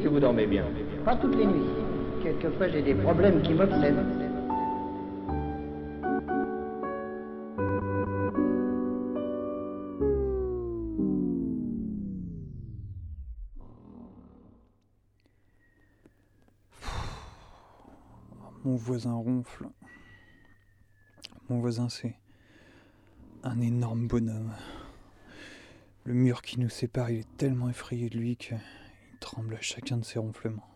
dormez bien Pas toutes les nuits. Quelquefois, j'ai des problèmes qui m'obsèdent. Mon voisin ronfle. Mon voisin, c'est un énorme bonhomme. Le mur qui nous sépare, il est tellement effrayé de lui qu'il tremble à chacun de ses ronflements.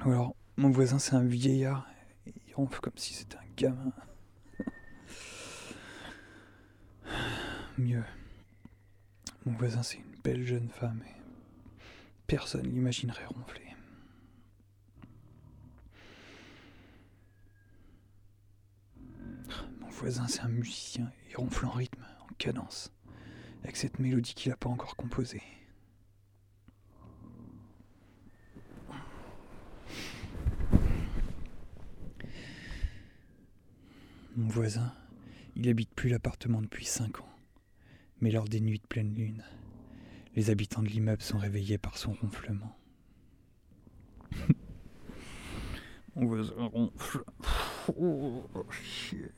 Alors, mon voisin, c'est un vieillard. Il ronfle comme si c'était un gamin. Mieux. Mon voisin, c'est une belle jeune femme. Et personne l'imaginerait ronfler. Mon voisin, c'est un musicien. Il ronfle en rythme, en cadence, avec cette mélodie qu'il n'a pas encore composée. Mon voisin, il habite plus l'appartement depuis cinq ans. Mais lors des nuits de pleine lune, les habitants de l'immeuble sont réveillés par son ronflement. Mon voisin ronfle. Oh, chier.